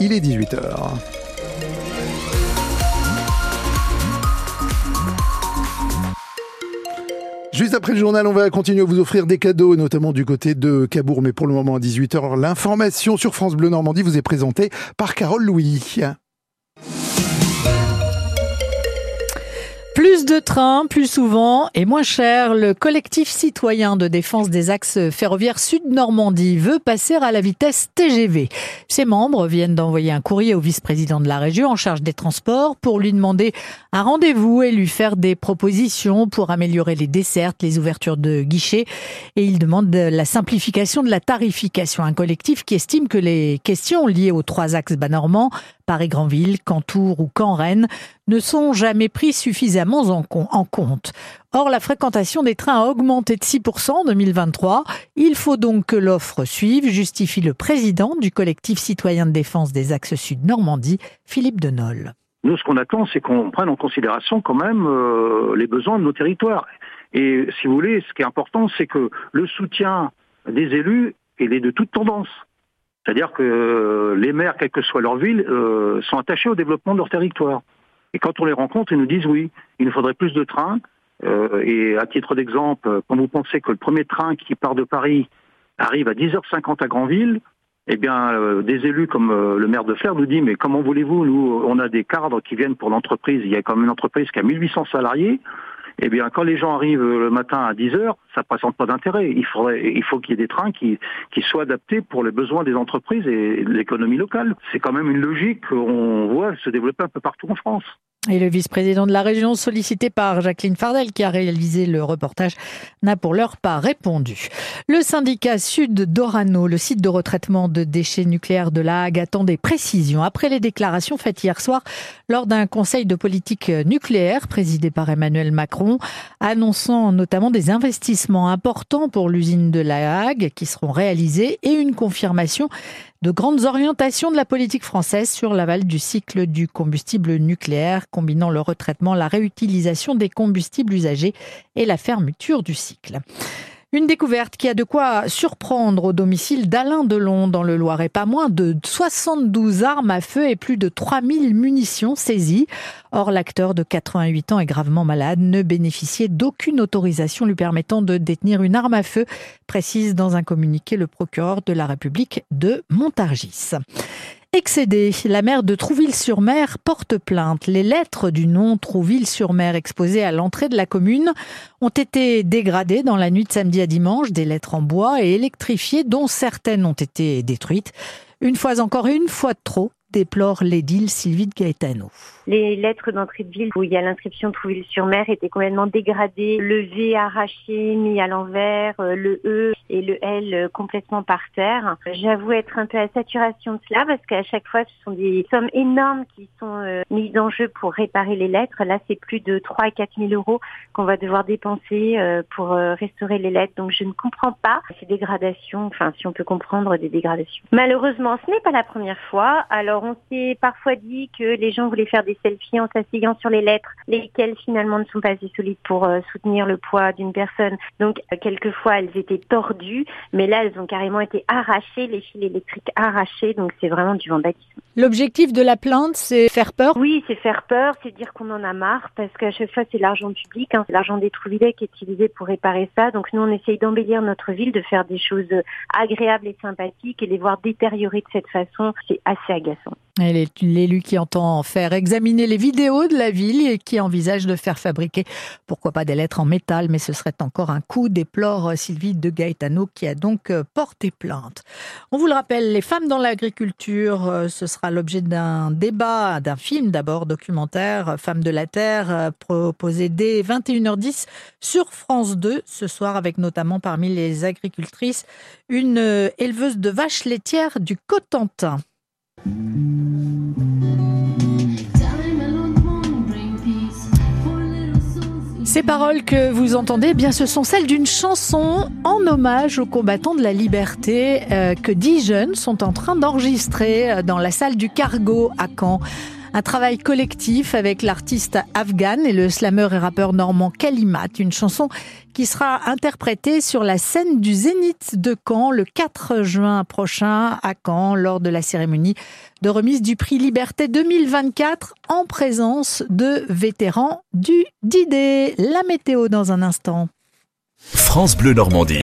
il est 18h. Juste après le journal, on va continuer à vous offrir des cadeaux, notamment du côté de Cabourg. Mais pour le moment, à 18h, l'information sur France Bleu Normandie vous est présentée par Carole Louis. De trains, plus souvent et moins cher, le collectif citoyen de défense des axes ferroviaires Sud-Normandie veut passer à la vitesse TGV. Ses membres viennent d'envoyer un courrier au vice-président de la région en charge des transports pour lui demander un rendez-vous et lui faire des propositions pour améliorer les dessertes, les ouvertures de guichets et il demande la simplification de la tarification. Un collectif qui estime que les questions liées aux trois axes bas normands Paris-Granville, Cantour ou Caen-Rennes ne sont jamais pris suffisamment en, compte. Or, la fréquentation des trains a augmenté de 6% en 2023. Il faut donc que l'offre suive, justifie le président du collectif citoyen de défense des axes sud Normandie, Philippe Denol. Nous, ce qu'on attend, c'est qu'on prenne en considération quand même euh, les besoins de nos territoires. Et si vous voulez, ce qui est important, c'est que le soutien des élus est de toute tendance. C'est-à-dire que euh, les maires, quelle que soit leur ville, euh, sont attachés au développement de leur territoire. Et quand on les rencontre, ils nous disent oui, il nous faudrait plus de trains. Euh, et à titre d'exemple, quand vous pensez que le premier train qui part de Paris arrive à 10h50 à Granville, eh bien, des élus comme le maire de Fer nous dit mais comment voulez-vous Nous, on a des cadres qui viennent pour l'entreprise. Il y a comme une entreprise qui a 1800 salariés eh bien, quand les gens arrivent le matin à 10 heures, ça ne présente pas d'intérêt. Il, il faut qu'il y ait des trains qui, qui soient adaptés pour les besoins des entreprises et l'économie locale. C'est quand même une logique qu'on voit se développer un peu partout en France. Et le vice-président de la région, sollicité par Jacqueline Fardel, qui a réalisé le reportage, n'a pour l'heure pas répondu. Le syndicat Sud d'Orano, le site de retraitement de déchets nucléaires de La Hague, attend des précisions après les déclarations faites hier soir lors d'un conseil de politique nucléaire présidé par Emmanuel Macron, annonçant notamment des investissements importants pour l'usine de La Hague qui seront réalisés et une confirmation de grandes orientations de la politique française sur l'aval du cycle du combustible nucléaire, combinant le retraitement, la réutilisation des combustibles usagés et la fermeture du cycle. Une découverte qui a de quoi surprendre au domicile d'Alain Delon dans le Loiret. Pas moins de 72 armes à feu et plus de 3000 munitions saisies. Or, l'acteur de 88 ans est gravement malade, ne bénéficiait d'aucune autorisation lui permettant de détenir une arme à feu, précise dans un communiqué le procureur de la République de Montargis. Excédée, la maire de Trouville-sur-Mer porte plainte. Les lettres du nom Trouville-sur-Mer exposées à l'entrée de la commune ont été dégradées dans la nuit de samedi à dimanche, des lettres en bois et électrifiées dont certaines ont été détruites. Une fois encore, une fois de trop, déplore l'édile Sylvie de Gaetano. Les lettres d'entrée de ville où il y a l'inscription Trouville-sur-Mer étaient complètement dégradées, le V arraché, mis à l'envers, euh, le E et le L euh, complètement par terre. J'avoue être un peu à saturation de cela parce qu'à chaque fois, ce sont des sommes énormes qui sont euh, mises en jeu pour réparer les lettres. Là, c'est plus de 3 à 4 000 euros qu'on va devoir dépenser pour restaurer les lettres. Donc, je ne comprends pas ces dégradations, enfin, si on peut comprendre des dégradations. Malheureusement, ce n'est pas la première fois. Alors, on s'est parfois dit que les gens voulaient faire des selfies en s'asseyant sur les lettres, lesquelles finalement ne sont pas assez solides pour euh, soutenir le poids d'une personne. Donc euh, quelquefois elles étaient tordues, mais là elles ont carrément été arrachées, les fils électriques arrachés, donc c'est vraiment du vandalisme. L'objectif de la plainte, c'est faire peur? Oui, c'est faire peur, c'est dire qu'on en a marre, parce qu'à chaque fois c'est l'argent public, hein, c'est l'argent des Trouvillais qui est utilisé pour réparer ça. Donc nous on essaye d'embellir notre ville, de faire des choses agréables et sympathiques, et les voir détériorer de cette façon, c'est assez agaçant. L'élu qui entend faire examiner les vidéos de la ville et qui envisage de faire fabriquer, pourquoi pas des lettres en métal, mais ce serait encore un coup, déplore Sylvie de Gaetano qui a donc euh, porté plainte. On vous le rappelle, les femmes dans l'agriculture, euh, ce sera l'objet d'un débat, d'un film d'abord documentaire, Femmes de la Terre, euh, proposé dès 21h10 sur France 2 ce soir avec notamment parmi les agricultrices une éleveuse de vaches laitières du Cotentin. Ces paroles que vous entendez, eh bien, ce sont celles d'une chanson en hommage aux combattants de la liberté euh, que dix jeunes sont en train d'enregistrer euh, dans la salle du Cargo à Caen. Un travail collectif avec l'artiste afghane et le slammer et rappeur normand Kalimat, une chanson qui sera interprétée sur la scène du Zénith de Caen le 4 juin prochain à Caen lors de la cérémonie de remise du prix Liberté 2024 en présence de vétérans du DIDE. La météo dans un instant. France Bleu Normandie.